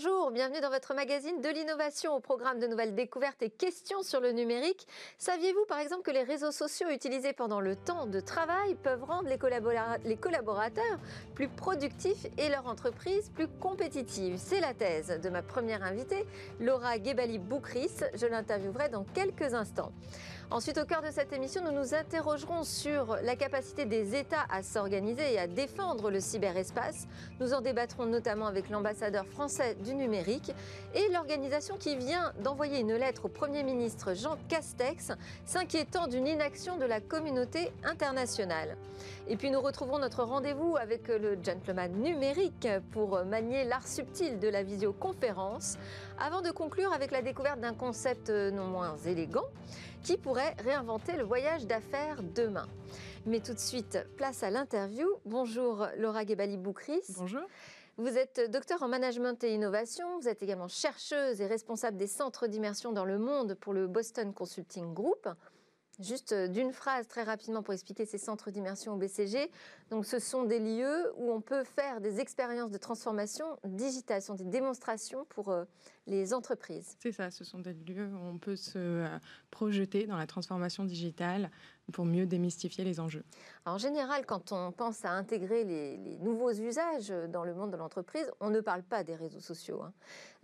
Bonjour, bienvenue dans votre magazine de l'innovation au programme de nouvelles découvertes et questions sur le numérique. Saviez-vous par exemple que les réseaux sociaux utilisés pendant le temps de travail peuvent rendre les, collaborateurs plus productifs et leur entreprise plus compétitive? C'est la thèse de ma première invitée, Laura Gebali-Boukris. Je l'interviewerai dans quelques instants. Ensuite, au cœur de cette émission, nous nous interrogerons sur la capacité des États à s'organiser et à défendre le cyberespace. Nous en débattrons notamment avec l'ambassadeur français du numérique et l'organisation qui vient d'envoyer une lettre au Premier ministre Jean Castex s'inquiétant d'une inaction de la communauté internationale. Et puis nous retrouverons notre rendez-vous avec le gentleman numérique pour manier l'art subtil de la visioconférence avant de conclure avec la découverte d'un concept non moins élégant qui pourrait réinventer le voyage d'affaires demain. Mais tout de suite, place à l'interview. Bonjour Laura Gebali-Boukris. Bonjour. Vous êtes docteur en management et innovation, vous êtes également chercheuse et responsable des centres d'immersion dans le monde pour le Boston Consulting Group. Juste euh, d'une phrase très rapidement pour expliquer ces centres d'immersion au BCG. Donc, ce sont des lieux où on peut faire des expériences de transformation digitale, ce sont des démonstrations pour euh, les entreprises. C'est ça, ce sont des lieux où on peut se euh, projeter dans la transformation digitale pour mieux démystifier les enjeux. en général, quand on pense à intégrer les, nouveaux usages dans le monde de l'entreprise, on ne parle pas des réseaux sociaux. Hein.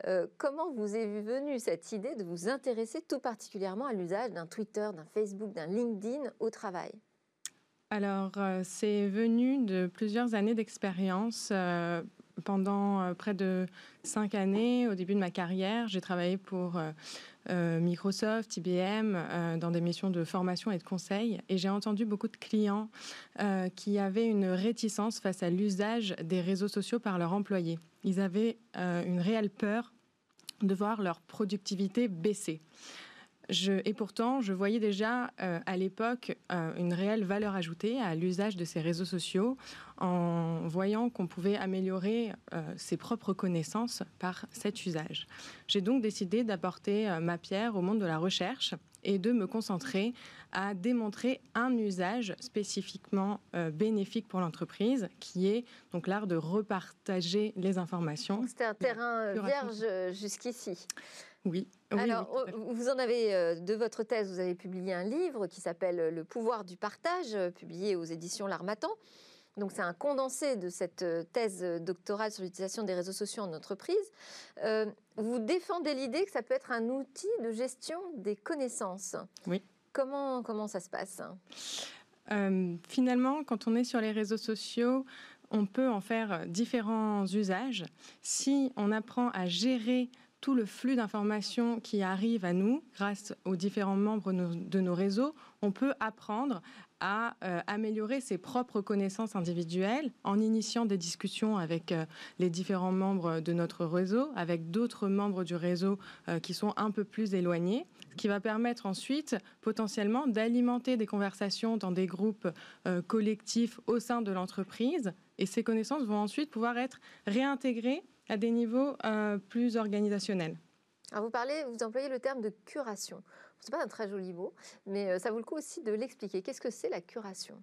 Euh, comment vous est venue cette idée de vous intéresser tout particulièrement à l'usage d'un Twitter, d'un Facebook, d'un LinkedIn au travail? Alors, euh, c'est venu de plusieurs années d'expérience. Euh, pendant près de cinq années, au début de ma carrière, j'ai travaillé pour Microsoft, IBM, euh, dans des missions de formation et de conseil. Et j'ai entendu beaucoup de clients euh, qui avaient une réticence face à l'usage des réseaux sociaux par leurs employés. Ils avaient une réelle peur de voir leur productivité baisser et pourtant, je voyais déjà euh, à l'époque euh, une réelle valeur ajoutée à l'usage de ces réseaux sociaux en voyant qu'on pouvait améliorer euh, ses propres connaissances par cet usage. J'ai donc décidé d'apporter ma pierre au monde de la recherche et de me concentrer à démontrer un usage spécifiquement bénéfique pour l'entreprise, qui est donc l'art de repartager les informations. C'était un terrain vierge jusqu'ici. Oui. Alors, vous en avez, euh, de votre thèse, vous avez publié un livre qui s'appelle Le pouvoir du partage, euh, publié aux éditions L'Armatan. Donc, c'est un condensé de cette euh, thèse doctorale sur l'utilisation des réseaux sociaux en entreprise. vous défendez l'idée que ça peut être un outil de gestion des connaissances. Oui. Comment, comment ça se passe? Finalement, quand on est sur les réseaux sociaux, on peut en faire différents usages. Si on apprend à gérer tout le flux d'informations qui arrive à nous grâce aux différents membres de nos réseaux, on peut apprendre à euh, améliorer ses propres connaissances individuelles en initiant des discussions avec euh, les différents membres de notre réseau, avec d'autres membres du réseau euh, qui sont un peu plus éloignés, ce qui va permettre ensuite potentiellement d'alimenter des conversations dans des groupes collectifs au sein de l'entreprise. Et ces connaissances vont ensuite pouvoir être réintégrées à des niveaux euh, plus organisationnels. Alors vous parlez, vous employez le terme de curation. C'est pas un très joli mot, mais euh, ça vaut le coup aussi de l'expliquer. Qu'est-ce que c'est la curation?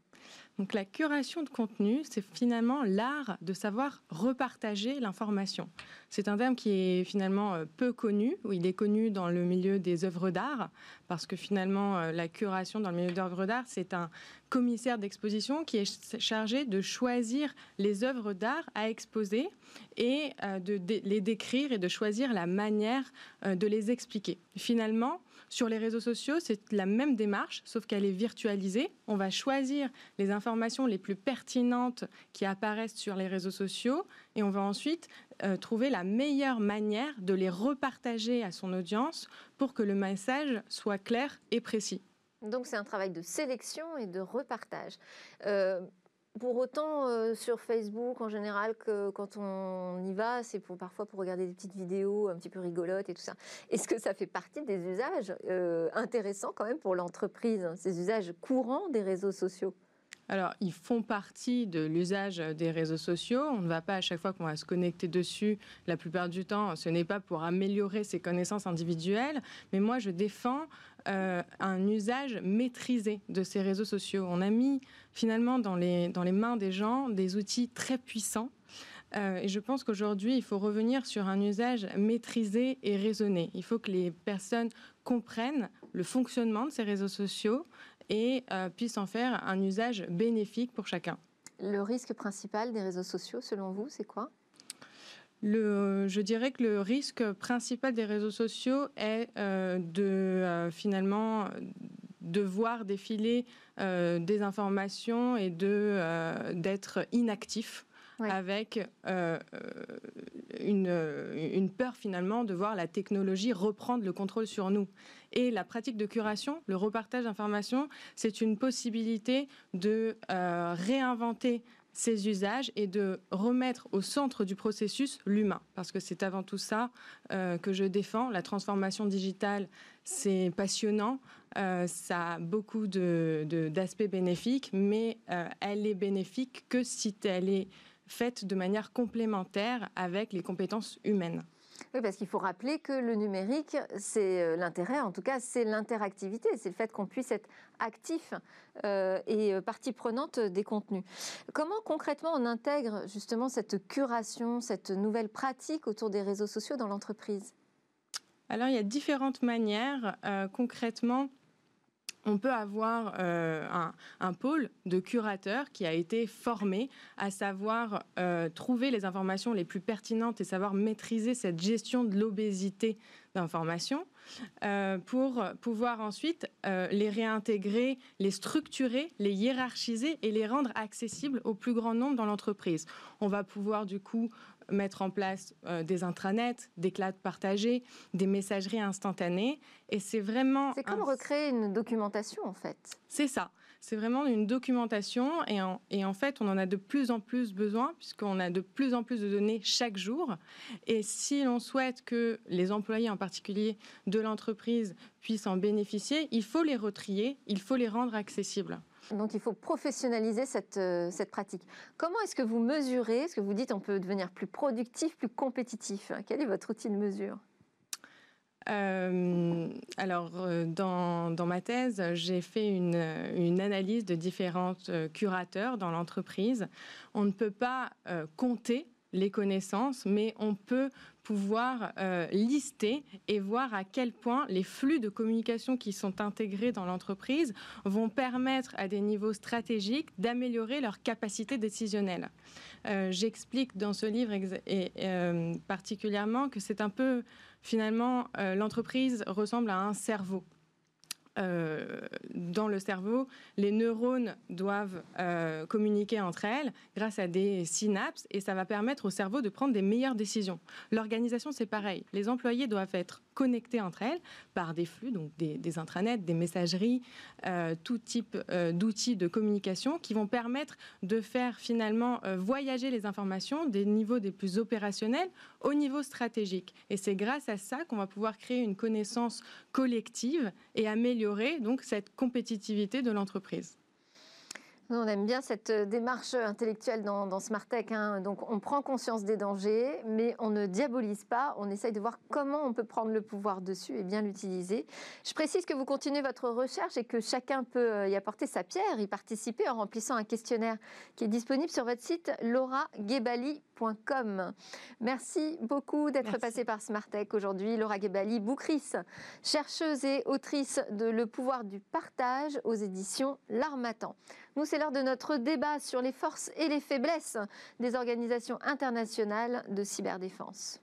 Donc la curation de contenu, c'est finalement l'art de savoir repartager l'information. C'est un terme qui est finalement euh, peu connu, ou il est connu dans le milieu des œuvres d'art, parce que finalement la curation dans le milieu des œuvres d'art, c'est un commissaire d'exposition qui est chargé de choisir les œuvres d'art à exposer et euh, de, les décrire et de choisir la manière euh, de les expliquer. Finalement, sur les réseaux sociaux, c'est la même démarche, sauf qu'elle est virtualisée. On va choisir les informations les plus pertinentes qui apparaissent sur les réseaux sociaux et on va ensuite euh, trouver la meilleure manière de les repartager à son audience pour que le message soit clair et précis. Donc c'est un travail de sélection et de repartage. Euh, pour autant, euh, sur Facebook, en général, que quand on y va, c'est parfois pour regarder des petites vidéos un petit peu rigolotes et tout ça. Est-ce que ça fait partie des usages euh, intéressants quand même pour l'entreprise, hein, ces usages courants des réseaux sociaux? Alors, ils font partie de l'usage des réseaux sociaux. On ne va pas à chaque fois qu'on va se connecter dessus, la plupart du temps, ce n'est pas pour améliorer ses connaissances individuelles, mais moi, je défends euh, un usage maîtrisé de ces réseaux sociaux. On a mis finalement dans les, dans les mains des gens des outils très puissants Euh, et je pense qu'aujourd'hui, il faut revenir sur un usage maîtrisé et raisonné. Il faut que les personnes comprennent le fonctionnement de ces réseaux sociaux et euh, puissent en faire un usage bénéfique pour chacun. Le risque principal des réseaux sociaux, selon vous, c'est quoi? Le, je dirais que le risque principal des réseaux sociaux est euh, de finalement de voir défiler des informations et de d'être inactif avec euh, une, une, peur finalement de voir la technologie reprendre le contrôle sur nous. Et la pratique de curation, le repartage d'informations, c'est une possibilité de euh, réinventer ces usages et de remettre au centre du processus l'humain. Parce que c'est avant tout ça euh, que je défends. La transformation digitale, c'est passionnant. ça a beaucoup d'aspects bénéfiques, mais elle est bénéfique que si elle est faite de manière complémentaire avec les compétences humaines. Oui, parce qu'il faut rappeler que le numérique, c'est euh, l'intérêt, en tout cas, c'est l'interactivité, c'est le fait qu'on puisse être actif euh, et euh, partie prenante des contenus. Comment concrètement on intègre justement cette curation, cette nouvelle pratique autour des réseaux sociaux dans l'entreprise? Alors, il y a différentes manières. concrètement, on peut avoir euh, un, pôle de curateurs qui a été formé à savoir euh, trouver les informations les plus pertinentes et savoir maîtriser cette gestion de l'obésité d'informations euh, pour pouvoir ensuite les réintégrer, les structurer, les hiérarchiser et les rendre accessibles au plus grand nombre dans l'entreprise. On va pouvoir du coup mettre en place euh, des intranets, des clouds partagés, des messageries instantanées. Et c'est vraiment. C'est comme recréer une documentation, en fait. C'est ça. C'est vraiment une documentation et en, et en, fait, on en a de plus en plus besoin puisqu'on a de plus en plus de données chaque jour. Et si l'on souhaite que les employés en particulier de l'entreprise puissent en bénéficier, il faut les retrier, il faut les rendre accessibles. Donc il faut professionnaliser cette, euh, cette pratique. Comment est-ce que vous mesurez Est-ce que vous dites on peut devenir plus productif, plus compétitif? Quel est votre outil de mesure? Euh, alors, euh, dans, dans, ma thèse, j'ai fait une, une, analyse de différents curateurs dans l'entreprise. On ne peut pas compter les connaissances, mais on peut pouvoir euh, lister et voir à quel point les flux de communication qui sont intégrés dans l'entreprise vont permettre à des niveaux stratégiques d'améliorer leur capacité décisionnelle. Euh, j'explique dans ce livre et, euh, particulièrement que c'est un peu finalement l'entreprise ressemble à un cerveau. Euh, dans le cerveau, les neurones doivent euh, communiquer entre elles grâce à des synapses et ça va permettre au cerveau de prendre des meilleures décisions. L'organisation, c'est pareil. Les employés doivent être connectés entre elles par des flux, donc des, intranets, des messageries, euh, tout type d'outils de communication qui vont permettre de faire finalement voyager les informations des niveaux des plus opérationnels au niveau stratégique. Et c'est grâce à ça qu'on va pouvoir créer une connaissance collective et améliorer donc cette compétitivité de l'entreprise. On aime bien cette euh, démarche intellectuelle dans, dans Tech. Hein. Donc, on prend conscience des dangers, mais on ne diabolise pas. On essaye de voir comment on peut prendre le pouvoir dessus et bien l'utiliser. Je précise que vous continuez votre recherche et que chacun peut euh, y apporter sa pierre, y participer en remplissant un questionnaire qui est disponible sur votre site lauraguebali.com. Merci beaucoup d'être passé par Tech aujourd'hui. Laura Gebali, boucrice, chercheuse et autrice de Le pouvoir du partage aux éditions L'Armatan. Nous, c'est l'heure de notre débat sur les forces et les faiblesses des organisations internationales de cyberdéfense.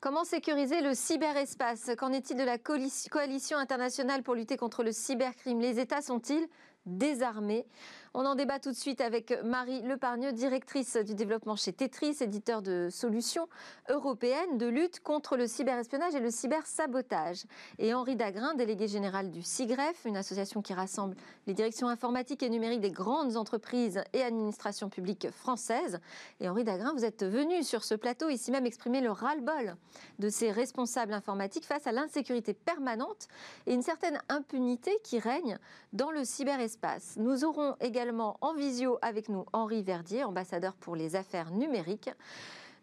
Comment sécuriser le cyberespace? Qu'en est-il de la coalition internationale pour lutter contre le cybercrime? Les États sont-ils désarmés? On en débat tout de suite avec Marie Lepargneux, directrice du développement chez Tetris, éditeur de solutions européennes de lutte contre le cyberespionnage et le cybersabotage. Et Henri Dagrin, délégué général du CIGREF, une association qui rassemble les directions informatiques et numériques des grandes entreprises et administrations publiques françaises. Et Henri Dagrin, vous êtes venu sur ce plateau ici même exprimer le ras-le-bol de ces responsables informatiques face à l'insécurité permanente et une certaine impunité qui règne dans le cyberespace. Nous aurons également en visio avec nous Henri Verdier, ambassadeur pour les affaires numériques.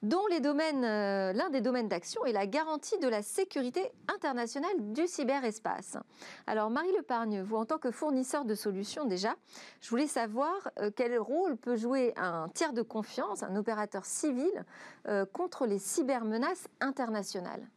dont euh, l'un des domaines d'action est la garantie de la sécurité internationale du cyberespace. Alors Marie Lepargne, vous en tant que fournisseur de solutions déjà, je voulais savoir euh, quel rôle peut jouer un tiers de confiance, un opérateur civil, euh, contre les cybermenaces internationales?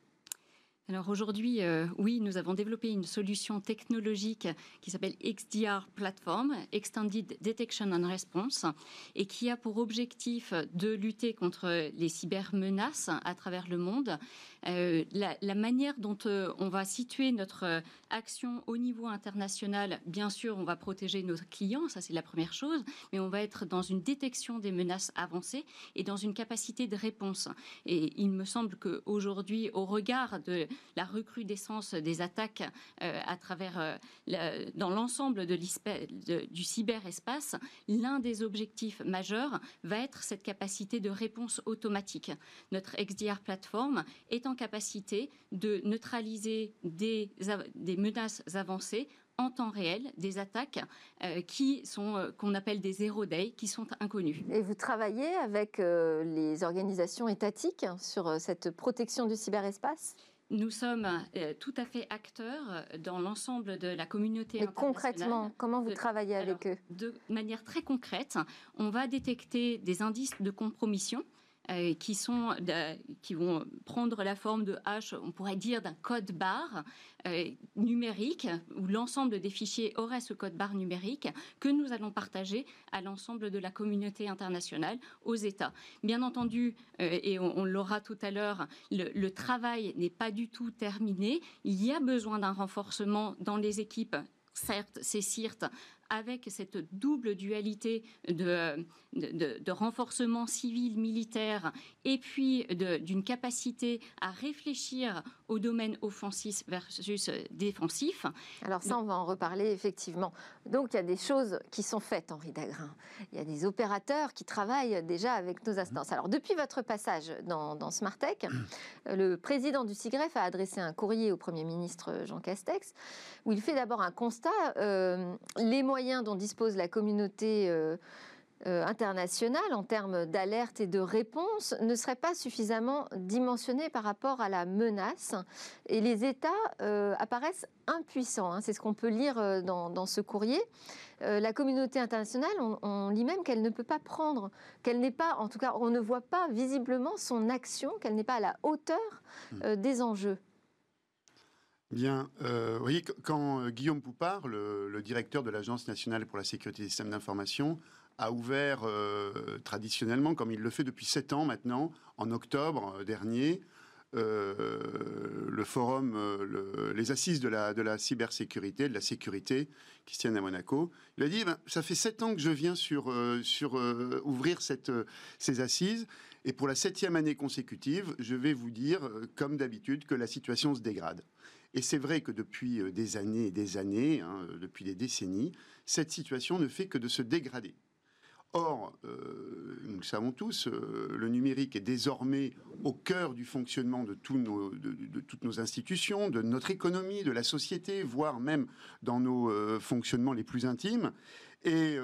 Alors aujourd'hui, euh, oui, nous avons développé une solution technologique qui s'appelle XDR Platform, Extended Detection and Response, et qui a pour objectif de lutter contre les cybermenaces à travers le monde euh, la, manière dont euh, on va situer notre euh, action au niveau international, bien sûr, on va protéger nos clients, ça c'est la première chose, mais on va être dans une détection des menaces avancées et dans une capacité de réponse. Et il me semble qu'aujourd'hui, au regard de la recrudescence des attaques à travers dans l'ensemble du cyberespace, l'un des objectifs majeurs va être cette capacité de réponse automatique. Notre XDR plateforme est en capacité de neutraliser des, des menaces avancées en temps réel des attaques euh, qui sont euh, qu'on appelle des zero day qui sont inconnues. Et vous travaillez avec euh, les organisations étatiques sur cette protection du cyberespace? Nous sommes tout à fait acteurs dans l'ensemble de la communauté Mais concrètement, comment vous travaillez avec eux? De manière très concrète, on va détecter des indices de compromission euh, qui, sont, qui vont prendre la forme de H, on pourrait dire d'un code barre euh, numérique, où l'ensemble des fichiers aurait ce code barre numérique que nous allons partager à l'ensemble de la communauté internationale, aux États. Bien entendu, euh, et on, l'aura tout à l'heure, le, le travail n'est pas du tout terminé. Il y a besoin d'un renforcement dans les équipes certes, c'est CIRT avec cette double dualité de, renforcement civil, militaire, et puis d'une capacité à réfléchir au domaine offensif versus défensif. Alors ça, on va en reparler effectivement. Donc il y a des choses qui sont faites, Henri Dagrin. Il y a des opérateurs qui travaillent déjà avec nos instances. Alors depuis votre passage dans, dans Smartech, le président du CIGREF a adressé un courrier au Premier ministre Jean Castex, où il fait d'abord un constat. Euh, les moyens dont dispose la communauté euh, euh, internationale en termes d'alerte et de réponse ne seraient pas suffisamment dimensionnés par rapport à la menace. Et les États euh, apparaissent impuissants. Hein. C'est ce qu'on peut lire dans, ce courrier. la communauté internationale, on, lit même qu'elle ne peut pas prendre, qu'elle n'est pas, en tout cas, on ne voit pas visiblement son action, qu'elle n'est pas à la hauteur mmh. des enjeux. Bien, euh, vous voyez, quand euh, Guillaume Poupard, le, directeur de l'Agence nationale pour la sécurité des systèmes d'information, a ouvert euh, traditionnellement, comme il le fait depuis sept ans maintenant, en octobre dernier, le forum, les assises de la, cybersécurité, de la sécurité qui se tiennent à Monaco. Il a dit, ben, ça fait sept ans que je viens sur, sur ouvrir ces assises, et pour la septième année consécutive, je vais vous dire, comme d'habitude, que la situation se dégrade. Et c'est vrai que depuis euh, des années et des années, hein, euh, depuis des décennies, cette situation ne fait que de se dégrader. Or, euh, nous le savons tous, le numérique est désormais au cœur du fonctionnement de, toutes nos institutions, de notre économie, de la société, voire même dans nos fonctionnements les plus intimes. Et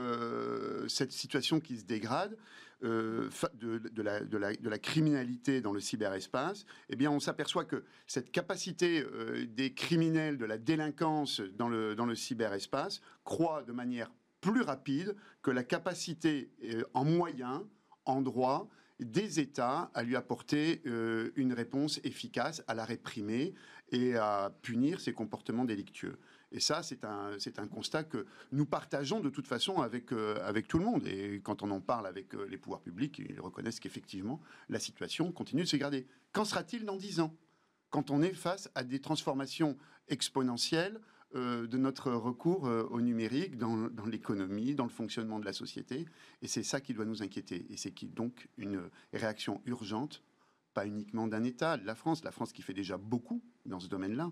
cette situation qui se dégrade, euh, de, la, criminalité dans le cyberespace, eh on s'aperçoit que cette capacité euh, des criminels, de la délinquance dans le, dans le cyberespace, croît de manière plus rapide que la capacité euh, en moyens, en droit, des États à lui apporter une réponse efficace, à la réprimer et à punir ces comportements délictueux. Et ça, c'est un, un constat que nous partageons de toute façon avec, euh, avec tout le monde. Et quand on en parle avec euh, les pouvoirs publics, ils reconnaissent qu'effectivement, la situation continue de se garder. Qu'en sera-t-il dans dix ans? Quand on est face à des transformations exponentielles euh, de notre recours au numérique dans, dans l'économie, dans le fonctionnement de la société. Et c'est ça qui doit nous inquiéter. Et c'est donc une réaction urgente, pas uniquement d'un État, de la France, la France qui fait déjà beaucoup dans ce domaine-là,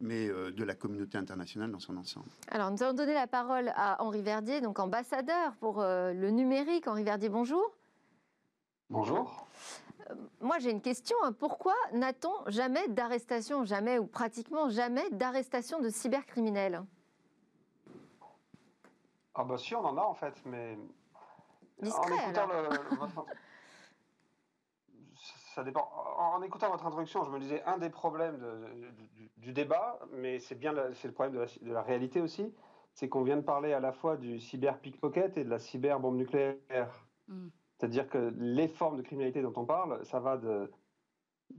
mais euh, de la communauté internationale dans son ensemble. Alors, nous allons donner la parole à Henri Verdier, donc ambassadeur pour euh, le numérique. Henri Verdier, bonjour. Bonjour. Euh, moi, j'ai une question. Pourquoi n'a-t-on jamais d'arrestation, jamais ou pratiquement jamais d'arrestation de cybercriminels? Ah bah si, on en a en fait, mais... Discret, alors. ça dépend. En, écoutant votre introduction, je me disais un des problèmes du, débat, mais c'est bien c'est le problème de la, réalité aussi, c'est qu'on vient de parler à la fois du cyber pickpocket et de la cyber bombe nucléaire. Mm. C'est-à-dire que les formes de criminalité dont on parle, ça va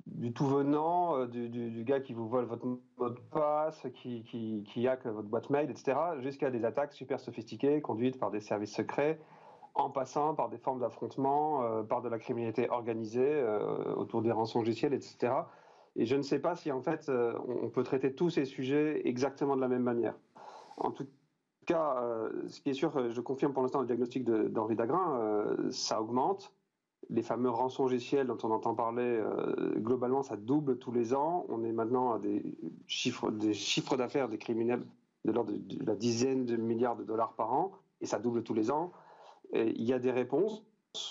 du tout venant, euh, du, gars qui vous vole votre mot de passe, qui, qui, qui hack votre boîte mail, etc., jusqu'à des attaques super sophistiquées conduites par des services secrets, en passant par des formes d'affrontement, euh, par de la criminalité organisée euh, autour des rançons logiciels, etc. Et je ne sais pas si en fait on peut traiter tous ces sujets exactement de la même manière. En tout cas, ce qui est sûr, je confirme pour l'instant le diagnostic d'Henri Dagrin, ça augmente les fameux rançongiciels dont on entend parler, euh, globalement, ça double tous les ans. On est maintenant à des chiffres d'affaires des criminels de l'ordre de, la dizaine de milliards de dollars par an, et ça double tous les ans. il y a des réponses,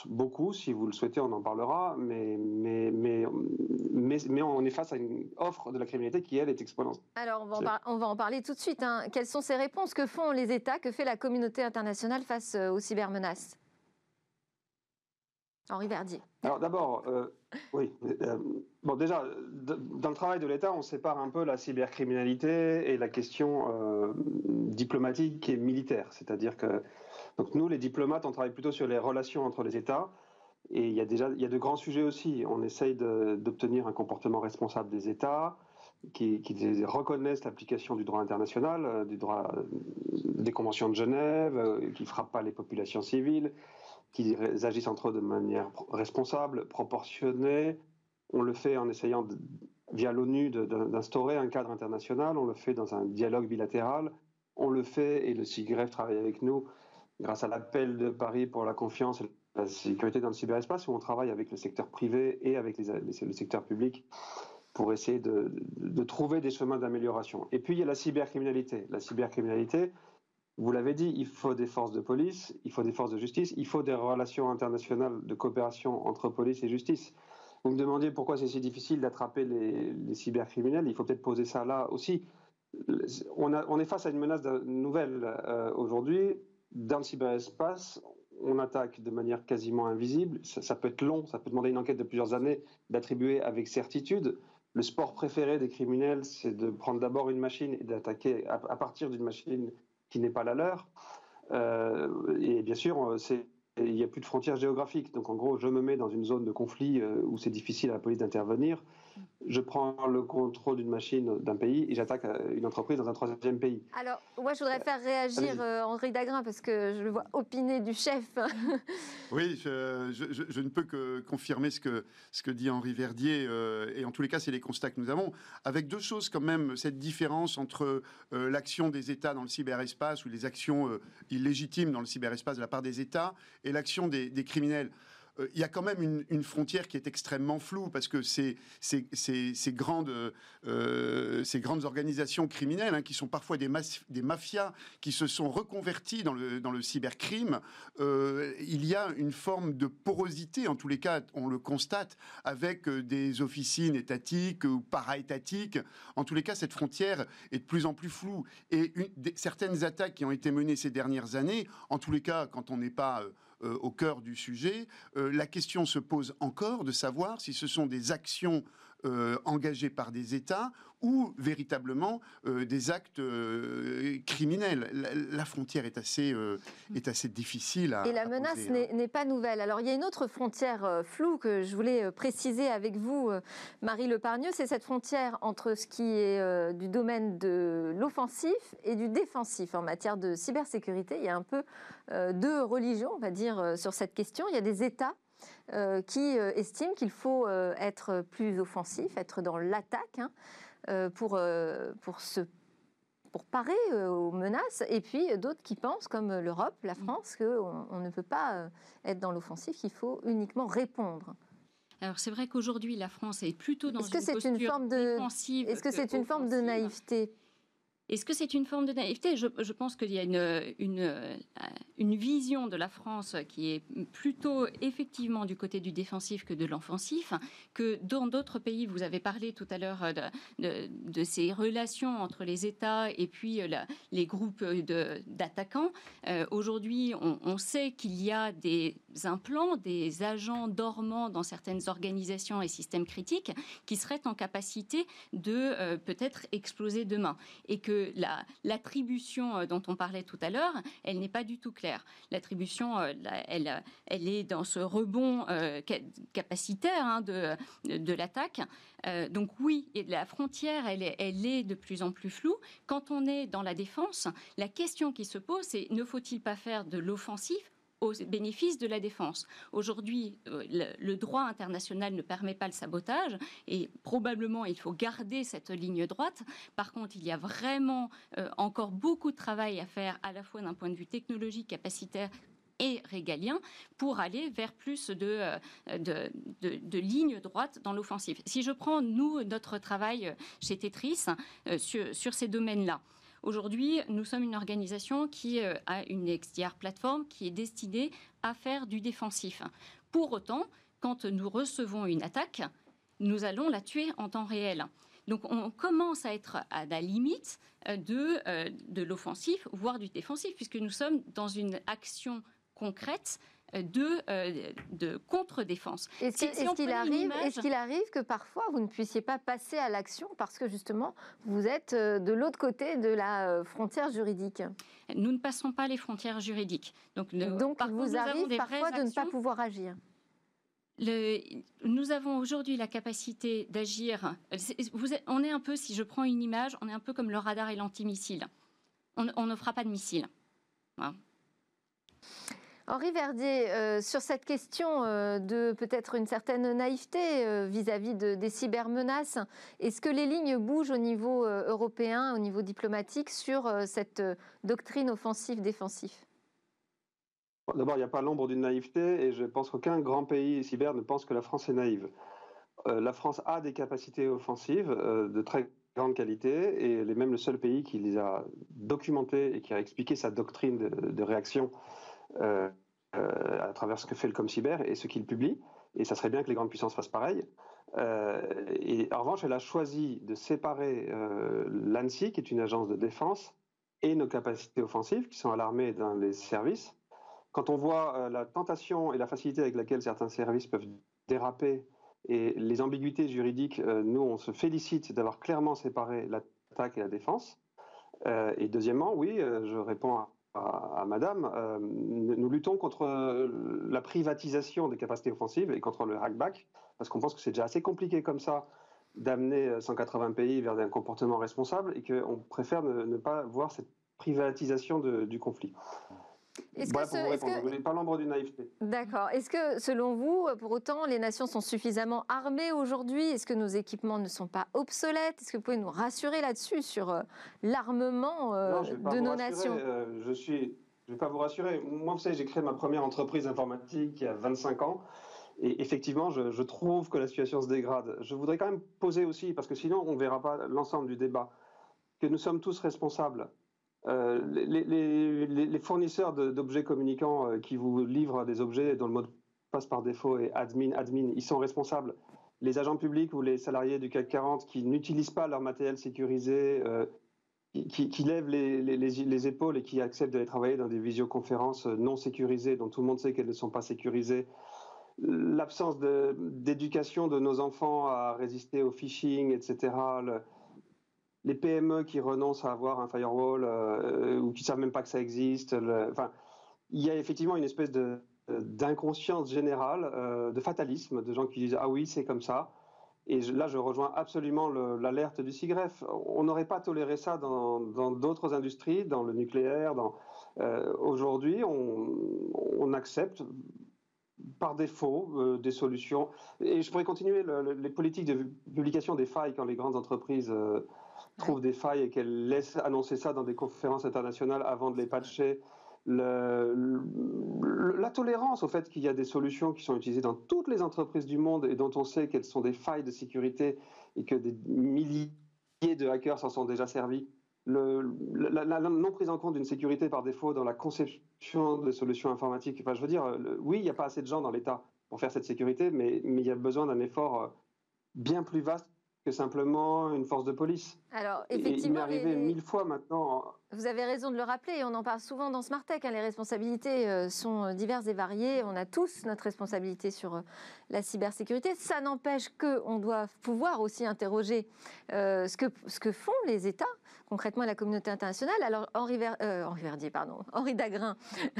beaucoup, si vous le souhaitez, on en parlera, mais, mais, mais, mais, on est face à une offre de la criminalité qui, elle, est exponentielle. Alors, on va, en, on va en parler tout de suite. Hein. Quelles sont ces réponses? Que font les États? Que fait la communauté internationale face euh, aux cybermenaces? Henri Verdier. Alors d'abord, euh, oui. Euh, bon, déjà, dans le travail de l'État, on sépare un peu la cybercriminalité et la question euh, diplomatique et militaire. C'est-à-dire que donc nous, les diplomates, on travaille plutôt sur les relations entre les États. Et il y a déjà il y a de grands sujets aussi. On essaye d'obtenir un comportement responsable des États qui, qui reconnaissent l'application du droit international, du droit des conventions de Genève, qui ne frappent pas les populations civiles qu'ils agissent entre eux de manière responsable, proportionnée. On le fait en essayant, via l'ONU, d'instaurer un cadre international. On le fait dans un dialogue bilatéral. On le fait, et le CIGREF travaille avec nous, grâce à l'appel de Paris pour la confiance et la sécurité dans le cyberespace, où on travaille avec le secteur privé et avec le secteur public pour essayer de, trouver des chemins d'amélioration. Et puis, il y a la cybercriminalité. La cybercriminalité, vous l'avez dit, il faut des forces de police, il faut des forces de justice, il faut des relations internationales de coopération entre police et justice. Vous me demandiez pourquoi c'est si difficile d'attraper les, cybercriminels. Il faut peut-être poser ça là aussi. On, est face à une menace nouvelle euh, aujourd'hui. Dans le cyberespace, on attaque de manière quasiment invisible. Ça, peut être long, ça peut demander une enquête de plusieurs années d'attribuer avec certitude. Le sport préféré des criminels, c'est de prendre d'abord une machine et d'attaquer à, partir d'une machine qui n'est pas la leur. Euh, et bien sûr, c'est il n'y a plus de frontières géographiques. Donc en gros, je me mets dans une zone de conflit euh, où c'est difficile à la police d'intervenir. Je prends le contrôle d'une machine d'un pays et j'attaque euh, une entreprise dans un troisième pays. Alors, moi, je voudrais faire réagir euh, André Dagrin parce que je le vois opiner du chef. oui, je, ne peux que confirmer ce que, ce que dit Henri Verdier. et en tous les cas, c'est les constats que nous avons. Avec deux choses quand même, cette différence entre l'action des États dans le cyberespace ou les actions illégitimes dans le cyberespace de la part des États et l'action des, criminels euh, il y a quand même une, frontière qui est extrêmement floue parce que ces, ces, grandes, euh, ces grandes organisations criminelles, hein, qui sont parfois des, mafias, qui se sont reconverties dans le, cybercrime, euh, il y a une forme de porosité, en tous les cas, on le constate, avec des officines étatiques ou para-étatiques. En tous les cas, cette frontière est de plus en plus floue. Et certaines attaques qui ont été menées ces dernières années, en tous les cas, quand on n'est pas au cœur du sujet. Euh, la question se pose encore de savoir si ce sont des actions euh, engagés par des États ou véritablement euh, des actes euh, criminels. La, frontière est assez, est assez difficile à. Et la menace hein. n'est pas nouvelle. Alors il y a une autre frontière floue que je voulais préciser avec vous, Marie Lepargneux, c'est cette frontière entre ce qui est du domaine de l'offensif et du défensif en matière de cybersécurité. Il y a un peu deux religions, on va dire, sur cette question. Il y a des États euh, qui euh, estiment qu'il faut euh, être plus offensif, être dans l'attaque hein, pour, pour, se, pour parer aux menaces, et puis d'autres qui pensent, comme l'Europe, la mm. France, qu'on on ne peut pas être dans l'offensif, qu'il faut uniquement répondre. Alors c'est vrai qu'aujourd'hui la France est plutôt dans est -ce que une posture une forme de, défensive. Est-ce que c'est une forme de naïveté? Est-ce que c'est une forme de naïveté? Je, pense qu'il y a une, une, une, vision de la France qui est plutôt effectivement du côté du défensif que de l'offensif, que dans d'autres pays, vous avez parlé tout à l'heure de, ces relations entre les États et puis les groupes d'attaquants. Euh, aujourd'hui, on, sait qu'il y a des implants, des agents dormants dans certaines organisations et systèmes critiques qui seraient en capacité de euh, peut-être exploser demain. Et que l'attribution euh, dont on parlait tout à l'heure, elle n'est pas du tout claire. L'attribution, elle, elle est dans ce rebond capacitaire hein, de, de l'attaque. donc oui, la frontière, elle est, elle est de plus en plus floue. Quand on est dans la défense, la question qui se pose, c'est ne faut-il pas faire de l'offensif au bénéfice de la défense. Aujourd'hui, euh, le, droit international ne permet pas le sabotage et probablement il faut garder cette ligne droite. Par contre, il y a vraiment euh, encore beaucoup de travail à faire à la fois d'un point de vue technologique, capacitaire et régalien pour aller vers plus de, euh, de, de, lignes droites dans l'offensive. Si je prends, nous, notre travail chez Tetris sur, sur ces domaines-là, Aujourd'hui, nous sommes une organisation qui euh, a une XDR plateforme qui est destinée à faire du défensif. Pour autant, quand nous recevons une attaque, nous allons la tuer en temps réel. Donc on commence à être à la limite euh, de, euh, de l'offensif, voire du défensif, puisque nous sommes dans une action concrète de, euh, de contre-défense. Est-ce qu'il arrive, est arrive, que parfois vous ne puissiez pas passer à l'action parce que justement vous êtes euh, de l'autre côté de la euh, frontière juridique? Nous ne passons pas les frontières juridiques. Donc, Donc il vous arrive parfois de ne pas pouvoir agir le, nous avons aujourd'hui la capacité d'agir. On est un peu, si je prends une image, on est un peu comme le radar et l'antimissile. On, on ne fera pas de missile. Voilà. Henri Verdier, euh, sur cette question euh, de peut-être une certaine naïveté euh, vis-à-vis des cybermenaces, est-ce que les lignes bougent au niveau européen, au niveau diplomatique, sur cette doctrine offensive-défensif D'abord, il n'y a pas l'ombre d'une naïveté et je pense qu'aucun grand pays cyber ne pense que la France est naïve. la France a des capacités offensives de très grande qualité et elle est même le seul pays qui les a documentées et qui a expliqué sa doctrine de réaction euh, euh, à travers ce que fait le ComCyber et ce qu'il publie. Et ça serait bien que les grandes puissances fassent pareil. Euh, en revanche, elle a choisi de séparer l'ANSI, qui est une agence de défense, et nos capacités offensives, qui sont à l'armée dans les services. Quand on voit la tentation et la facilité avec laquelle certains services peuvent déraper et les ambiguïtés juridiques, nous, on se félicite d'avoir clairement séparé l'attaque et la défense. et deuxièmement, oui, je réponds à Madame, euh, nous luttons contre euh, la privatisation des capacités offensives et contre le hackback, parce qu'on pense que c'est déjà assez compliqué comme ça d'amener 180 pays vers un comportement responsable et qu'on préfère ne, pas voir cette privatisation du conflit. Est-ce voilà pour vous répondre. Je n'ai pas l'ombre d'une naïveté. D'accord. Est-ce que, selon vous, pour autant, les nations sont suffisamment armées aujourd'hui? Est-ce que nos équipements ne sont pas obsolètes? Est-ce que vous pouvez nous rassurer là-dessus sur euh, l'armement euh, de nos nations? euh, Je suis. Je ne vais pas vous rassurer. Moi, vous savez, j'ai créé ma première entreprise informatique il y a 25 ans. Et effectivement, je, je, trouve que la situation se dégrade. Je voudrais quand même poser aussi, parce que sinon on ne verra pas l'ensemble du débat, que nous sommes tous responsables euh, les, fournisseurs d'objets communicants euh, qui vous livrent des objets dont le mot de passe par défaut est admin, admin, ils sont responsables. Les agents publics ou les salariés du CAC 40 qui n'utilisent pas leur matériel sécurisé, euh, qui, lèvent les, épaules et qui acceptent d'aller travailler dans des visioconférences non sécurisées, dont tout le monde sait qu'elles ne sont pas sécurisées, l'absence d'éducation de, nos enfants à résister au phishing, etc les PME qui renoncent à avoir un firewall euh, ou qui savent même pas que ça existe. enfin, il y a effectivement une espèce d'inconscience générale, euh, de fatalisme, de gens qui disent ah oui c'est comme ça. Et là, je rejoins absolument l'alerte du CIGREF. On n'aurait pas toléré ça dans d'autres industries, dans le nucléaire. Euh, Aujourd'hui, on, accepte par défaut des solutions. Et je pourrais continuer les politiques de publication des failles quand les grandes entreprises trouve des failles et qu'elle laisse annoncer ça dans des conférences internationales avant de les patcher. Le, la tolérance au fait qu'il y a des solutions qui sont utilisées dans toutes les entreprises du monde et dont on sait qu'elles sont des failles de sécurité et que des milliers de hackers s'en sont déjà servis. Le, la, non prise en compte d'une sécurité par défaut dans la conception des solutions informatiques. Enfin, je veux dire, oui, il n'y a pas assez de gens dans l'État pour faire cette sécurité, mais, mais il y a besoin d'un effort euh, bien plus vaste que simplement une force de police. Alors, effectivement, il m'est arrivé mille fois maintenant. Vous avez raison de le rappeler, et on en parle souvent dans Smart Tech. Hein, les responsabilités euh, sont diverses et variées. On a tous notre responsabilité sur euh, la cybersécurité. Ça n'empêche qu'on doit pouvoir aussi interroger euh, ce, que, ce que font les États, concrètement la communauté internationale. Alors, Henri, Henri Verdier, pardon, Henri Dagrin,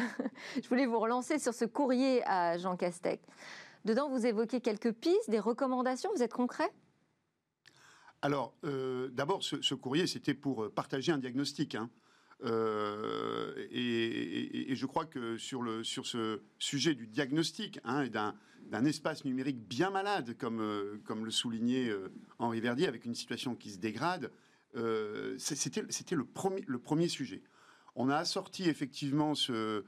je voulais vous relancer sur ce courrier à Jean Castex. Dedans, vous évoquez quelques pistes, des recommandations. Vous êtes concret? Alors, euh, d'abord, ce, courrier, c'était pour euh, partager un diagnostic. Hein. Euh, et, je crois que sur, le, sur ce sujet du diagnostic hein, et d'un, espace numérique bien malade, comme, comme le soulignait Henri Verdier, avec une situation qui se dégrade, c'était, c'était le, premier, le premier sujet. On a assorti effectivement ce,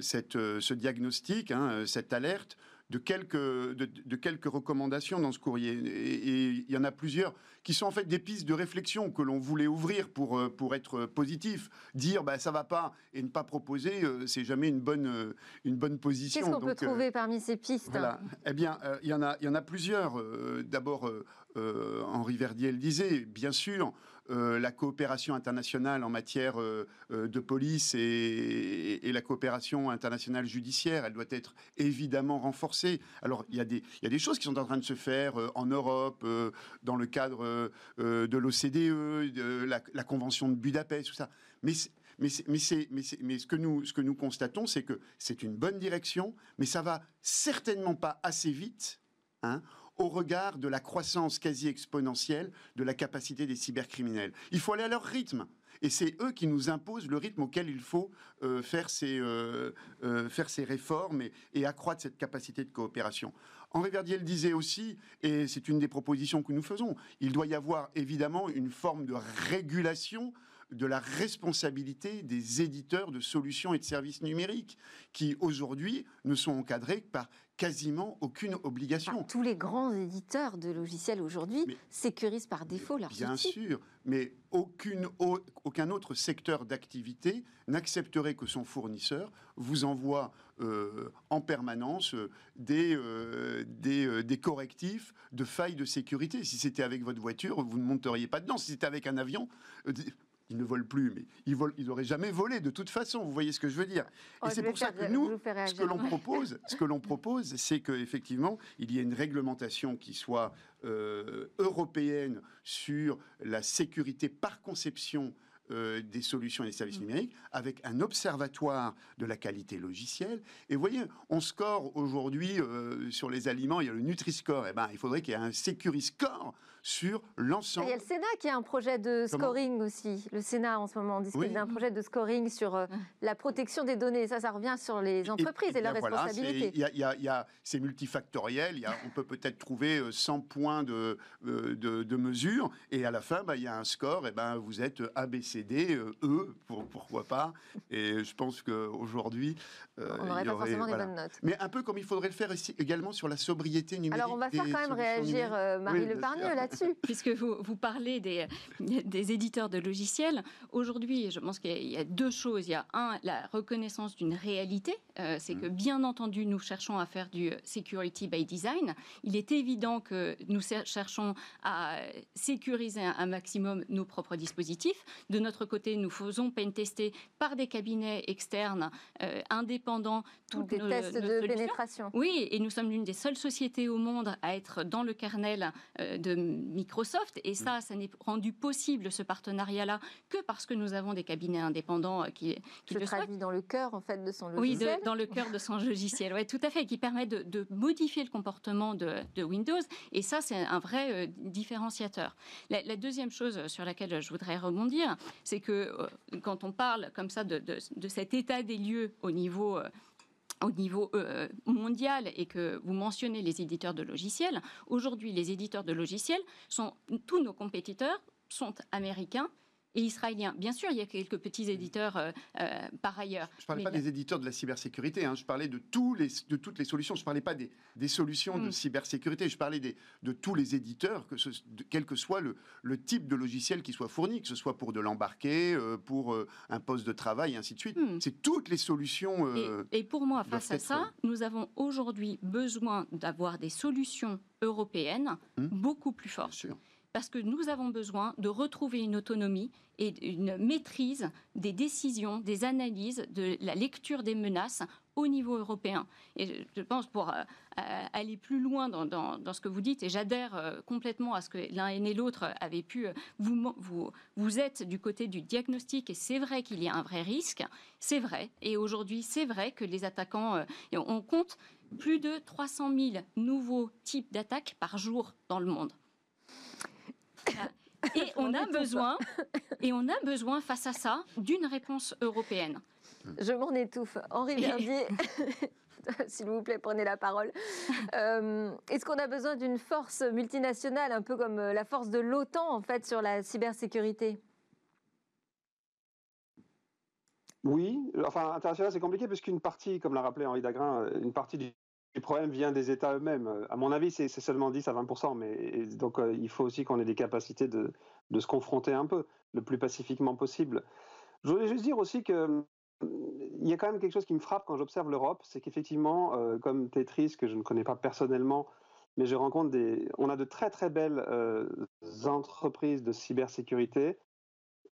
cette, ce diagnostic, hein, cette alerte, de quelques, de, quelques recommandations dans ce courrier. Et, il y en a plusieurs qui sont en fait des pistes de réflexion que l'on voulait ouvrir pour, euh, pour être positif. Dire bah, ça va pas et ne pas proposer, euh, c'est jamais une bonne, euh, une bonne position. Qu'est-ce qu'on peut trouver parmi ces pistes? Eh bien, il, y en a, il y en a plusieurs. D'abord, Henri Verdier le disait, bien sûr, la coopération internationale en matière euh, euh, de police et, la coopération internationale judiciaire, elle doit être évidemment renforcée. Alors, il y, a des, choses qui sont en train de se faire en Europe, dans le cadre de l'OCDE, de la, Convention de Budapest, tout ça. Mais ce que nous constatons, c'est que c'est une bonne direction, mais ça va certainement pas assez vite. Hein, au regard de la croissance quasi exponentielle de la capacité des cybercriminels. Il faut aller à leur rythme. Et c'est eux qui nous imposent le rythme auquel il faut euh, faire, ces, euh, euh, faire ces réformes et, et, accroître cette capacité de coopération. Henri Verdier le disait aussi, et c'est une des propositions que nous faisons, il doit y avoir évidemment une forme de régulation de la responsabilité des éditeurs de solutions et de services numériques, qui aujourd'hui ne sont encadrés par quasiment aucune obligation. tous les grands éditeurs de logiciels aujourd'hui sécurisent par défaut leurs Bien sûr, mais aucune, aucun autre secteur d'activité n'accepterait que son fournisseur vous envoie euh, en permanence euh, des, euh, des, des, correctifs de failles de sécurité. Si c'était avec votre voiture, vous ne monteriez pas dedans. Si c'était avec un avion, ils ne volent plus, mais ils volent, ils n'auraient jamais volé de toute façon. Vous voyez ce que je veux dire oh, Et c'est pour ça que nous, ce que l'on propose, ce que l'on propose, c'est qu'effectivement, il y ait une réglementation qui soit euh, européenne sur la sécurité par conception euh, des solutions et des services mm. numériques avec un observatoire de la qualité logicielle. Et vous voyez, on score aujourd'hui euh, sur les aliments, il y a le Nutri-Score. Eh ben, il faudrait qu'il y ait un Securi-Score sur l'ensemble. Il y a le Sénat qui a un projet de scoring aussi. Le Sénat, en ce moment, discute d'un projet de scoring sur euh, la protection des données. Ça, ça revient sur les entreprises et, leurs responsabilités. C'est multifactoriel. Y a, on peut peut-être trouver 100 points de, de, de, mesure. Et à la fin, bah, il y a un score. Et ben, vous êtes ABC eux, E, pour, pourquoi pas. Et je pense qu'aujourd'hui. Euh, on n'aurait pas forcément des bonnes notes. Mais un peu comme il faudrait le faire également sur la sobriété numérique. Alors on va faire quand même réagir euh, Marie Le Lepargneux là-dessus. Puisque vous, vous parlez des, des éditeurs de logiciels, aujourd'hui, je pense qu'il y a deux choses. Il y a un, la reconnaissance d'une réalité. Euh, c'est que mm. bien entendu, nous cherchons à faire du security by design. Il est évident que nous cherchons à sécuriser un, un maximum nos propres dispositifs. De notre côté, nous faisons pen tester par des cabinets externes euh, indépendants toutes des tests de pénétration. Oui, et nous sommes l'une des seules sociétés au monde à être dans le kernel euh, de Microsoft. Et ça, ça n'est rendu possible ce partenariat-là que parce que nous avons des cabinets indépendants euh, qui, qui le traduit dans le cœur en fait de son logiciel. Oui, dans le cœur de son logiciel. Oui, tout à fait, qui permet de, modifier le comportement de, Windows. Et ça, c'est un vrai différenciateur. La, la, deuxième chose sur laquelle je voudrais rebondir, c'est que euh, quand on parle comme ça de, cet état des lieux au niveau euh, au niveau euh, mondial et que vous mentionnez les éditeurs de logiciels, aujourd'hui les éditeurs de logiciels sont tous nos compétiteurs sont américains et israélien. Bien sûr, il y a quelques petits éditeurs euh, euh, par ailleurs. Je ne parlais pas des éditeurs de la cybersécurité, hein. je parlais de, tous les, de toutes les solutions. Je ne parlais pas des, des solutions de mm. cybersécurité, je parlais des, de tous les éditeurs, que ce, quel que soit le, le, type de logiciel qui soit fourni, que ce soit pour de l'embarquer, euh, pour un poste de travail, ainsi de suite. Mm. C'est toutes les solutions. Et, et, pour moi, face à ça, nous avons aujourd'hui besoin d'avoir des solutions européennes mm. beaucoup plus fortes. Parce que nous avons besoin de retrouver une autonomie et une maîtrise des décisions, des analyses, de la lecture des menaces au niveau européen. Et je pense pour euh, euh, aller plus loin dans, ce que vous dites, et j'adhère euh, complètement à ce que l'un et l'autre avaient pu, vous, vous, vous êtes du côté du diagnostic, et c'est vrai qu'il y a un vrai risque, c'est vrai, et aujourd'hui c'est vrai que les attaquants, on compte plus de 300 000 nouveaux types d'attaques par jour dans le monde. Et on a besoin, et on a besoin face à ça d'une réponse européenne. Je m'en étouffe. Henri Verdier, s'il vous plaît, prenez la parole. Euh, est-ce qu'on a besoin d'une force multinationale, un peu comme euh, la force de l'OTAN, en fait, sur la cybersécurité? Oui, enfin, international, c'est compliqué, puisqu'une partie, comme l'a rappelé Henri Dagrin, euh, une partie du le problème vient des États eux-mêmes. À mon avis, c'est seulement 10 à 20 mais donc euh, il faut aussi qu'on ait des capacités de, se confronter un peu, le plus pacifiquement possible. Je voulais juste dire aussi que il y a quand même quelque chose qui me frappe quand j'observe l'Europe, c'est qu'effectivement, euh, comme Tetris, que je ne connais pas personnellement, mais je rencontre des, on a de très très belles euh, entreprises de cybersécurité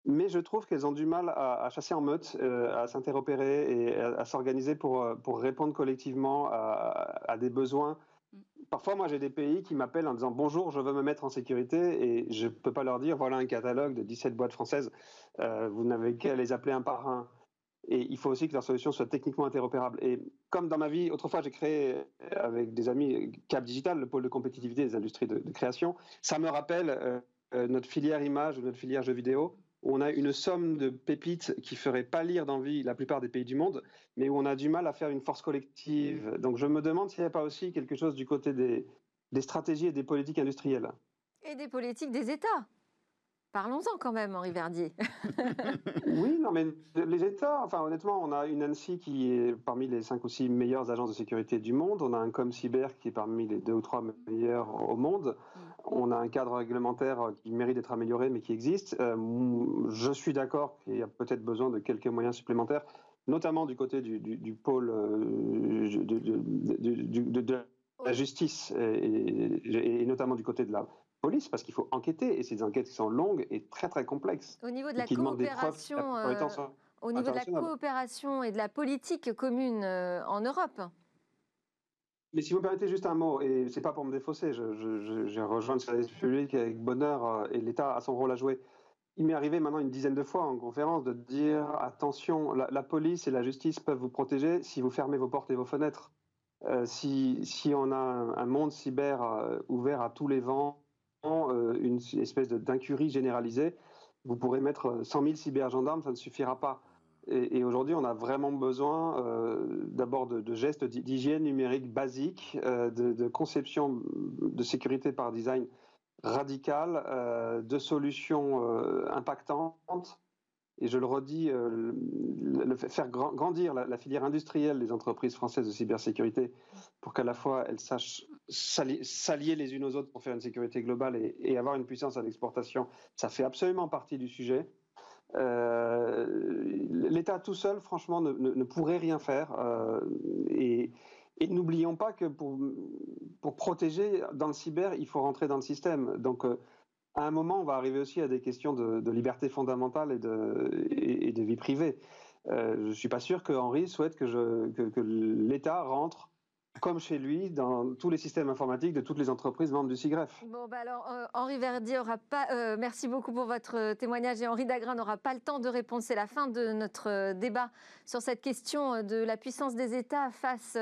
mais je trouve qu'elles ont du mal à, chasser en meute, euh, à s'interopérer et à, s'organiser pour, euh, pour répondre collectivement à, des besoins. Mm. Parfois, moi, j'ai des pays qui m'appellent en disant bonjour, je veux me mettre en sécurité et je ne peux pas leur dire voilà un catalogue de 17 boîtes françaises, euh, vous n'avez qu'à les appeler un par un. Et il faut aussi que leur solution soit techniquement interopérable. Et comme dans ma vie, autrefois, j'ai créé avec des amis Cap Digital, le pôle de compétitivité des industries de, création. Ça me rappelle notre filière image ou notre filière jeux vidéo où on a une somme de pépites qui ferait pas lire d'envie la plupart des pays du monde, mais où on a du mal à faire une force collective. Donc je me demande s'il n'y a pas aussi quelque chose du côté des, des stratégies et des politiques industrielles. Et des politiques des États. Parlons-en quand même, Henri Verdier. oui, non, mais les États, enfin honnêtement, on a une ANSI qui est parmi les cinq ou six meilleures agences de sécurité du monde. On a un ComCyber qui est parmi les deux ou trois meilleurs au monde. Mm. On a un cadre réglementaire qui mérite d'être amélioré, mais qui existe. Euh, je suis d'accord qu'il y a peut-être besoin de quelques moyens supplémentaires, notamment du côté du, pôle euh, de, la justice et, notamment du côté de la police, parce qu'il faut enquêter, et ces enquêtes sont longues et très très complexes. Au niveau de la coopération, euh, au niveau de la coopération et de la politique commune en Europe mais si vous me permettez juste un mot, et c'est pas pour me défausser, j'ai rejoint le service public avec bonheur euh, et l'État a son rôle à jouer. Il m'est arrivé maintenant une dizaine de fois en conférence de dire attention, la, police et la justice peuvent vous protéger si vous fermez vos portes et vos fenêtres. Euh, si, si, on a un, monde cyber euh, ouvert à tous les vents, une espèce d'incurie généralisée, vous pourrez mettre 100 000 cybergendarmes, ça ne suffira pas. Et, aujourd'hui, on a vraiment besoin euh, d'abord de, gestes d'hygiène numérique basiques, euh, de, conception de sécurité par design radicale, euh, de solutions impactantes. Et je le redis, faire grandir la, filière industrielle des entreprises françaises de cybersécurité pour qu'à la fois elles sachent s'allier les unes aux autres pour faire une sécurité globale et avoir une puissance à l'exportation, ça fait absolument partie du sujet. Euh, L'État tout seul, franchement, ne, pourrait rien faire. Euh, et, n'oublions pas que pour, protéger dans le cyber, il faut rentrer dans le système. Donc, euh, à un moment, on va arriver aussi à des questions de, liberté fondamentale et de, vie privée. je ne suis pas sûr que Henri souhaite que l'État rentre comme chez lui, dans tous les systèmes informatiques de toutes les entreprises membres du CIGREF. Bon, bah alors, euh, Henri Verdier aura pas. Euh, merci beaucoup pour votre témoignage et Henri Dagrin n'aura pas le temps de répondre. C'est la fin de notre euh, débat sur cette question de la puissance des États face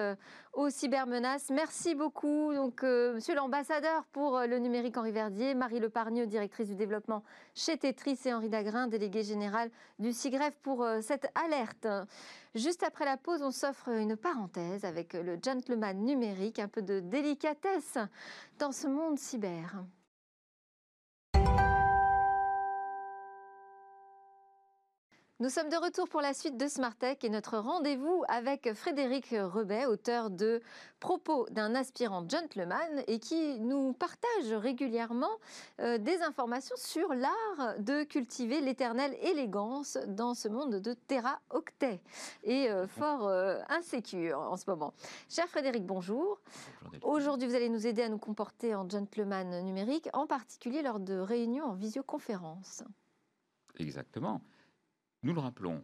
aux cybermenaces. Merci beaucoup, donc, monsieur l'ambassadeur pour le numérique Henri Verdier, Marie Lepargneux, directrice du développement chez Tetris, et Henri Dagrin, délégué général du CIGREF, pour cette alerte. Juste après la pause, on s'offre une parenthèse avec le gentleman numérique, un peu de délicatesse dans ce monde cyber. Nous sommes de retour pour la suite de Smart Tech et notre rendez-vous avec Frédéric Rebet, auteur de Propos d'un aspirant gentleman et qui nous partage régulièrement euh, des informations sur l'art de cultiver l'éternelle élégance dans ce monde de Octet et euh, fort euh, insécure en ce moment. Cher Frédéric, bonjour. Aujourd'hui, vous allez nous aider à nous comporter en gentleman numérique, en particulier lors de réunions en visioconférence. Exactement. Nous le rappelons,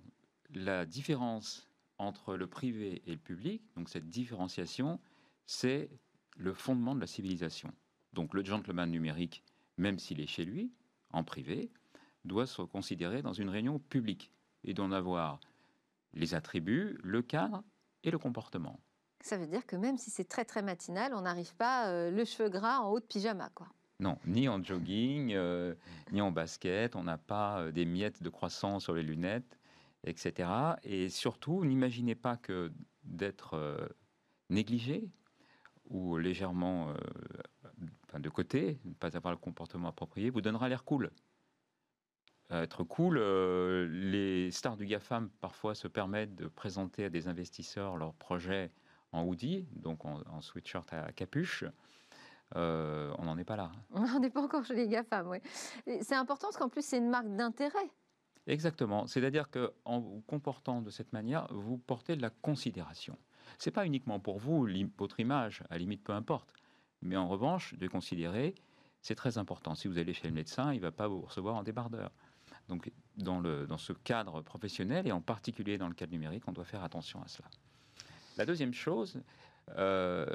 la différence entre le privé et le public, donc cette différenciation, c'est le fondement de la civilisation. Donc le gentleman numérique, même s'il est chez lui, en privé, doit se considérer dans une réunion publique et d'en avoir les attributs, le cadre et le comportement. Ça veut dire que même si c'est très très matinal, on n'arrive pas euh, le cheveu gras en haut de pyjama, quoi. Non, ni en jogging, euh, ni en basket. On n'a pas euh, des miettes de croissant sur les lunettes, etc. Et surtout, n'imaginez pas que d'être euh, négligé ou légèrement de côté, ne pas avoir le comportement approprié, vous donnera l'air cool. Être cool, les stars du GAFAM parfois se permettent de présenter à des investisseurs leurs projets en hoodie, donc en, en sweatshirt à capuche. Euh, on n'en est pas là. On n'en est pas encore chez les GAFAM, oui. C'est important parce qu'en plus, c'est une marque d'intérêt. Exactement. C'est-à-dire qu'en vous comportant de cette manière, vous portez de la considération. Ce n'est pas uniquement pour vous, votre image, à la limite, peu importe. Mais en revanche, de considérer, c'est très important. Si vous allez chez le médecin, il ne va pas vous recevoir en débardeur. Donc, dans, le, dans ce cadre professionnel, et en particulier dans le cadre numérique, on doit faire attention à cela. La deuxième chose, euh,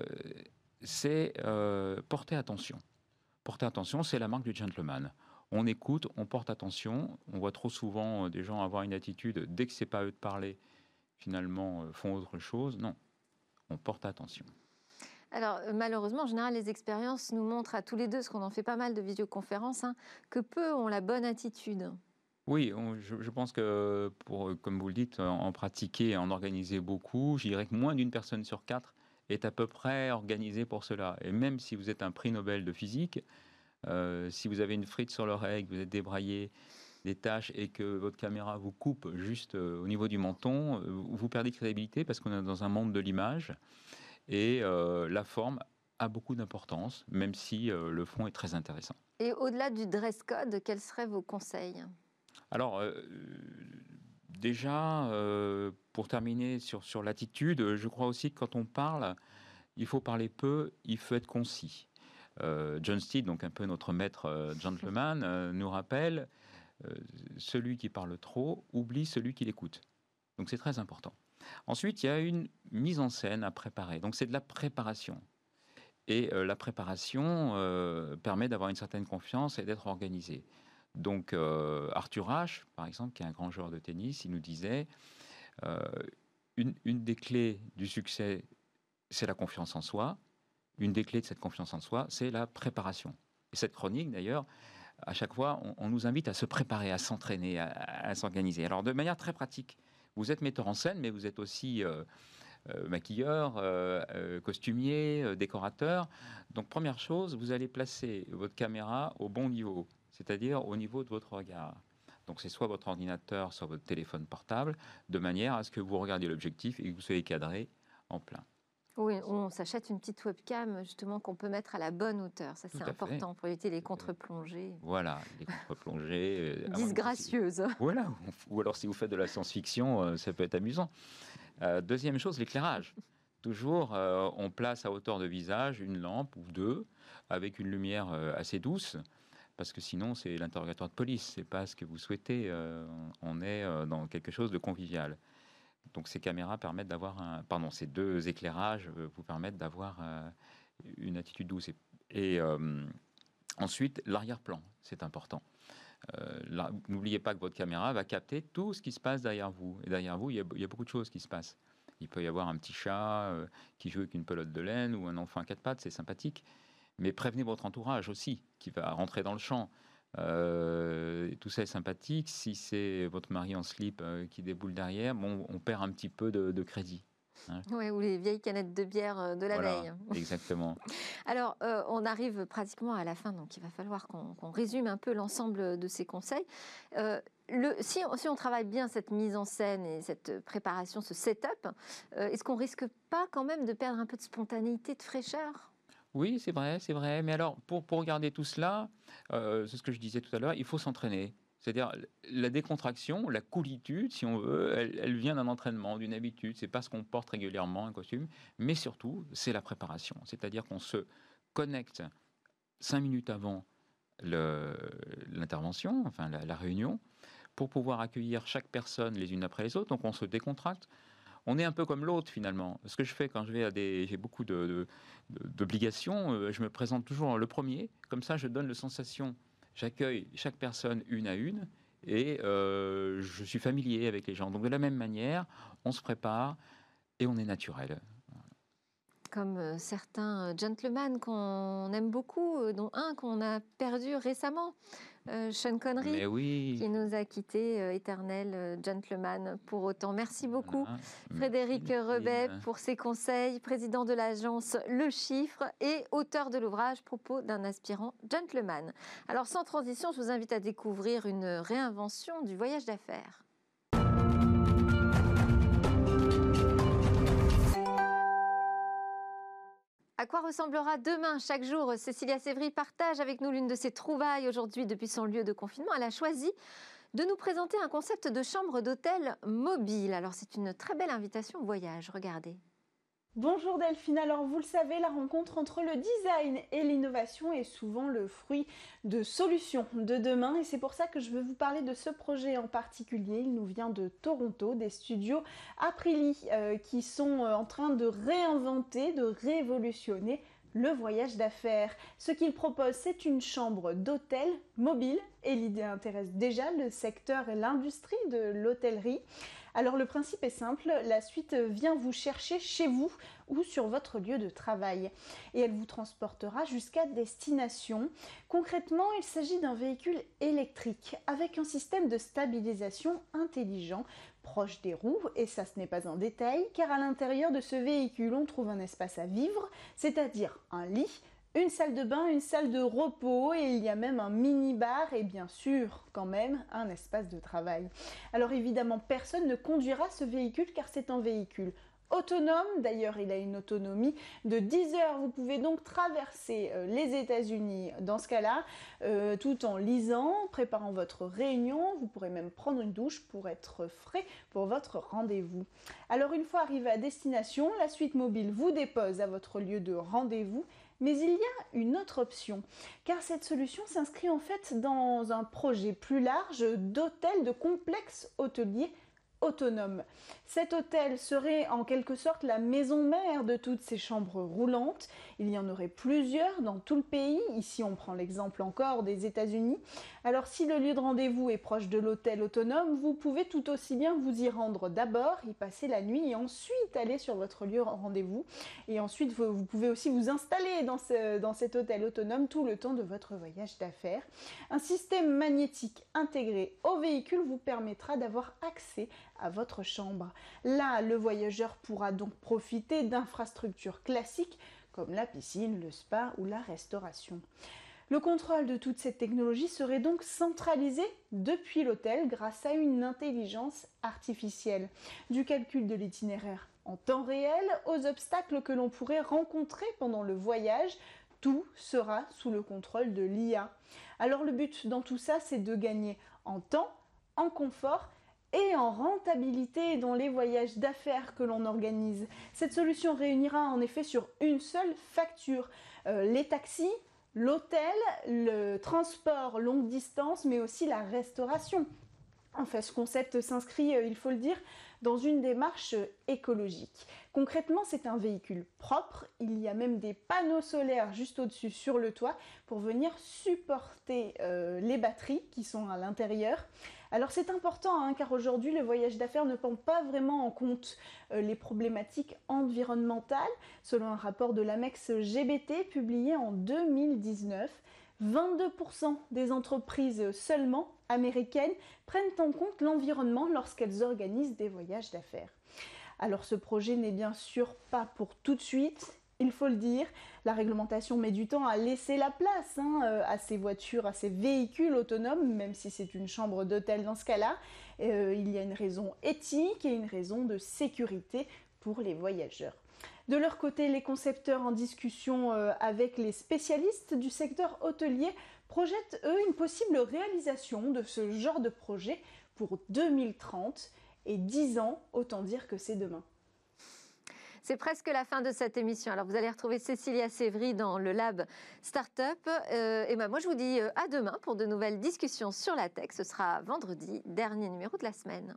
c'est euh, porter attention. Porter attention, c'est la marque du gentleman. On écoute, on porte attention. On voit trop souvent euh, des gens avoir une attitude, dès que c'est pas eux de parler, finalement euh, font autre chose. Non, on porte attention. Alors malheureusement, en général, les expériences nous montrent à tous les deux, parce qu'on en fait pas mal de visioconférences, hein, que peu ont la bonne attitude. Oui, je, pense que pour, comme vous le dites, en pratiquer, en organiser beaucoup, je dirais que moins d'une personne sur quatre est à peu près organisé pour cela. Et même si vous êtes un prix Nobel de physique, euh, si vous avez une frite sur l'oreille, que vous êtes débraillé des tâches et que votre caméra vous coupe juste euh, au niveau du menton, euh, vous perdez crédibilité parce qu'on est dans un monde de l'image et la forme a beaucoup d'importance, même si le fond est très intéressant. Et au-delà du dress code, quels seraient vos conseils? Alors, déjà, euh, pour terminer sur, sur l'attitude, je crois aussi que quand on parle, il faut parler peu, il faut être concis. Euh, John Steed, donc un peu notre maître euh, gentleman, nous rappelle celui qui parle trop oublie celui qui l'écoute. Donc c'est très important. Ensuite, il y a une mise en scène à préparer. Donc c'est de la préparation. Et la préparation permet d'avoir une certaine confiance et d'être organisé. Donc euh, Arthur Ashe, par exemple, qui est un grand joueur de tennis, il nous disait euh, une, des clés du succès, c'est la confiance en soi. Une des clés de cette confiance en soi, c'est la préparation. Et cette chronique, d'ailleurs, à chaque fois, on, nous invite à se préparer, à s'entraîner, à, s'organiser. Alors, de manière très pratique, vous êtes metteur en scène, mais vous êtes aussi euh, maquilleur, costumier, décorateur. Donc, première chose, vous allez placer votre caméra au bon niveau c'est-à-dire au niveau de votre regard. Donc c'est soit votre ordinateur, soit votre téléphone portable, de manière à ce que vous regardiez l'objectif et que vous soyez cadré en plein. Oui, on s'achète une petite webcam justement qu'on peut mettre à la bonne hauteur. Ça, c'est important pour éviter les contre-plongées. Voilà, les contre-plongées. Euh, Disgracieuses. Voilà, ou alors si vous faites de la science-fiction, euh, ça peut être amusant. Euh, deuxième chose, l'éclairage. Toujours, on place à hauteur de visage une lampe ou deux avec une lumière assez douce parce que sinon c'est l'interrogatoire de police, c'est pas ce que vous souhaitez. Euh, on est euh, dans quelque chose de convivial. Donc ces caméras permettent d'avoir pardon, ces deux éclairages euh, vous permettent d'avoir une attitude douce. Et, ensuite l'arrière-plan, c'est important. N'oubliez pas que votre caméra va capter tout ce qui se passe derrière vous. Et derrière vous, il y a beaucoup de choses qui se passent. Il peut y avoir un petit chat qui joue avec une pelote de laine ou un enfant à quatre pattes, c'est sympathique mais prévenez votre entourage aussi, qui va rentrer dans le champ. Euh, tout ça est sympathique. Si c'est votre mari en slip euh, qui déboule derrière, bon, on perd un petit peu de, crédit. Hein. Ou les vieilles canettes de bière euh, de la veille. Exactement. Alors, on arrive pratiquement à la fin, donc il va falloir qu'on résume un peu l'ensemble de ces conseils. le, si, on, si, on, travaille bien cette mise en scène et cette préparation, ce setup, euh, est-ce qu'on risque pas quand même de perdre un peu de spontanéité, de fraîcheur? Oui, c'est vrai, c'est vrai. Mais alors, pour, pour regarder tout cela, euh, c'est ce que je disais tout à l'heure, il faut s'entraîner. C'est-à-dire la décontraction, la coolitude, si on veut, elle, vient d'un entraînement, d'une habitude. C'est pas ce qu'on porte régulièrement un costume, mais surtout c'est la préparation. C'est-à-dire qu'on se connecte cinq minutes avant l'intervention, enfin la, la, réunion, pour pouvoir accueillir chaque personne les unes après les autres. Donc on se décontracte. On est un peu comme l'autre finalement. Ce que je fais quand je vais à des, j'ai beaucoup d'obligations, de, de, je me présente toujours le premier. Comme ça, je donne la sensation, j'accueille chaque personne une à une et euh, je suis familier avec les gens. Donc de la même manière, on se prépare et on est naturel comme euh, certains euh, gentlemen qu'on aime beaucoup, euh, dont un qu'on a perdu récemment, Sean Connery, oui. qui nous a quitté, éternel gentleman pour autant. Merci beaucoup, voilà. Frédéric Rebet, pour ses conseils, président de l'agence Le Chiffre et auteur de l'ouvrage Propos d'un aspirant gentleman. Alors, sans transition, je vous invite à découvrir une réinvention du voyage d'affaires. À quoi ressemblera demain Chaque jour, Cécilia Sévry partage avec nous l'une de ses trouvailles aujourd'hui depuis son lieu de confinement. Elle a choisi de nous présenter un concept de chambre d'hôtel mobile. Alors c'est une très belle invitation au voyage, regardez. Bonjour Delphine, alors vous le savez, la rencontre entre le design et l'innovation est souvent le fruit de solutions de demain et c'est pour ça que je veux vous parler de ce projet en particulier. Il nous vient de Toronto, des studios Aprili euh, qui sont en train de réinventer, de révolutionner le voyage d'affaires. Ce qu'il propose, c'est une chambre d'hôtel mobile et l'idée intéresse déjà le secteur et l'industrie de l'hôtellerie. Alors le principe est simple, la suite vient vous chercher chez vous ou sur votre lieu de travail. Et elle vous transportera jusqu'à destination. Concrètement, il s'agit d'un véhicule électrique avec un système de stabilisation intelligent proche des roues. Et ça ce n'est pas un détail car à l'intérieur de ce véhicule on trouve un espace à vivre, c'est-à-dire un lit, une salle de bain, une salle de repos et il y a même un mini-bar et bien sûr quand même un espace de travail. Alors évidemment personne ne conduira ce véhicule car c'est un véhicule autonome. D'ailleurs, il a une autonomie de 10 heures. Vous pouvez donc traverser euh, les États-Unis dans ce cas-là, euh, tout en lisant, préparant votre réunion. Vous pourrez même prendre une douche pour être frais pour votre rendez-vous. Alors, une fois arrivé à destination, la suite mobile vous dépose à votre lieu de rendez-vous. Mais il y a une autre option, car cette solution s'inscrit en fait dans un projet plus large d'hôtel de complexe hôtelier autonome. Cet hôtel serait en quelque sorte la maison mère de toutes ces chambres roulantes. Il y en aurait plusieurs dans tout le pays. Ici, on prend l'exemple encore des États-Unis. Alors, si le lieu de rendez-vous est proche de l'hôtel autonome, vous pouvez tout aussi bien vous y rendre d'abord, y passer la nuit et ensuite aller sur votre lieu de rendez-vous. Et ensuite, vous, pouvez aussi vous installer dans cet hôtel autonome tout le temps de votre voyage d'affaires. Un système magnétique intégré au véhicule vous permettra d'avoir accès à votre chambre. Là, le voyageur pourra donc profiter d'infrastructures classiques comme la piscine, le spa ou la restauration. Le contrôle de toute cette technologie serait donc centralisé depuis l'hôtel grâce à une intelligence artificielle, du calcul de l'itinéraire en temps réel aux obstacles que l'on pourrait rencontrer pendant le voyage, tout sera sous le contrôle de l'IA. Alors le but dans tout ça, c'est de gagner en temps, en confort et en rentabilité dans les voyages d'affaires que l'on organise. Cette solution réunira en effet sur une seule facture euh, les taxis, l'hôtel, le transport longue distance, mais aussi la restauration. En fait, ce concept s'inscrit, euh, il faut le dire, dans une démarche écologique. Concrètement, c'est un véhicule propre. Il y a même des panneaux solaires juste au-dessus sur le toit pour venir supporter euh, les batteries qui sont à l'intérieur. Alors c'est important hein, car aujourd'hui le voyage d'affaires ne prend pas vraiment en compte euh, les problématiques environnementales. Selon un rapport de l'Amex GBT publié en 2019, 22% des entreprises seulement américaines prennent en compte l'environnement lorsqu'elles organisent des voyages d'affaires. Alors ce projet n'est bien sûr pas pour tout de suite, il faut le dire. La réglementation met du temps à laisser la place hein, euh, à ces voitures, à ces véhicules autonomes, même si c'est une chambre d'hôtel dans ce cas-là. Euh, il y a une raison éthique et une raison de sécurité pour les voyageurs. De leur côté, les concepteurs en discussion euh, avec les spécialistes du secteur hôtelier projettent, eux, une possible réalisation de ce genre de projet pour 2030 et 10 ans, autant dire que c'est demain. C'est presque la fin de cette émission. Alors, vous allez retrouver Cécilia Sévry dans le Lab Startup. Euh, et ben, moi, je vous dis euh, à demain pour de nouvelles discussions sur la tech. Ce sera vendredi, dernier numéro de la semaine.